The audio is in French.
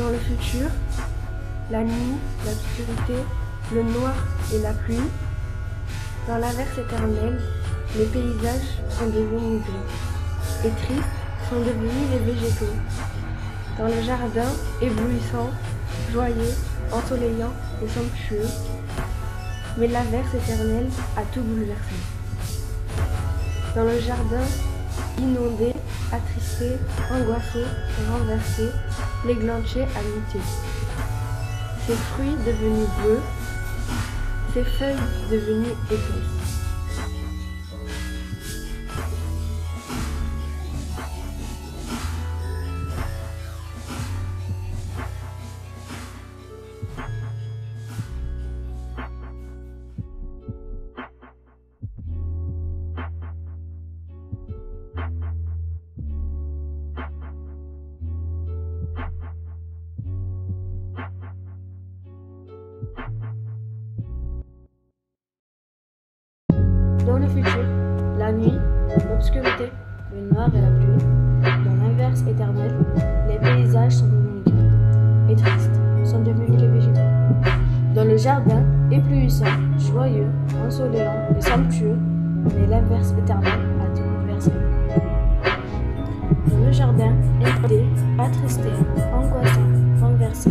Dans le futur, la nuit, l'obscurité, le noir et la pluie. Dans l'averse éternelle, les paysages sont devenus gris. Et tristes sont devenus les végétaux. Dans le jardin, éblouissant, joyeux, ensoleillant et somptueux. Mais l'averse éternelle a tout bouleversé. Dans le jardin, inondé, attristé, angoissé, renversé, l'églantier a muté. Ses fruits devenus bleus, ses feuilles devenues épaisses. Dans le futur, la nuit, l'obscurité, le noir et la pluie, dans l'inverse éternel, les paysages sont devenus et tristes, sont devenus les végétaux. Dans le jardin, éblouissant, joyeux, ensoleillant et somptueux, mais l'inverse éternel a tout bouleversé. Dans le jardin, été, attristé, angoissé,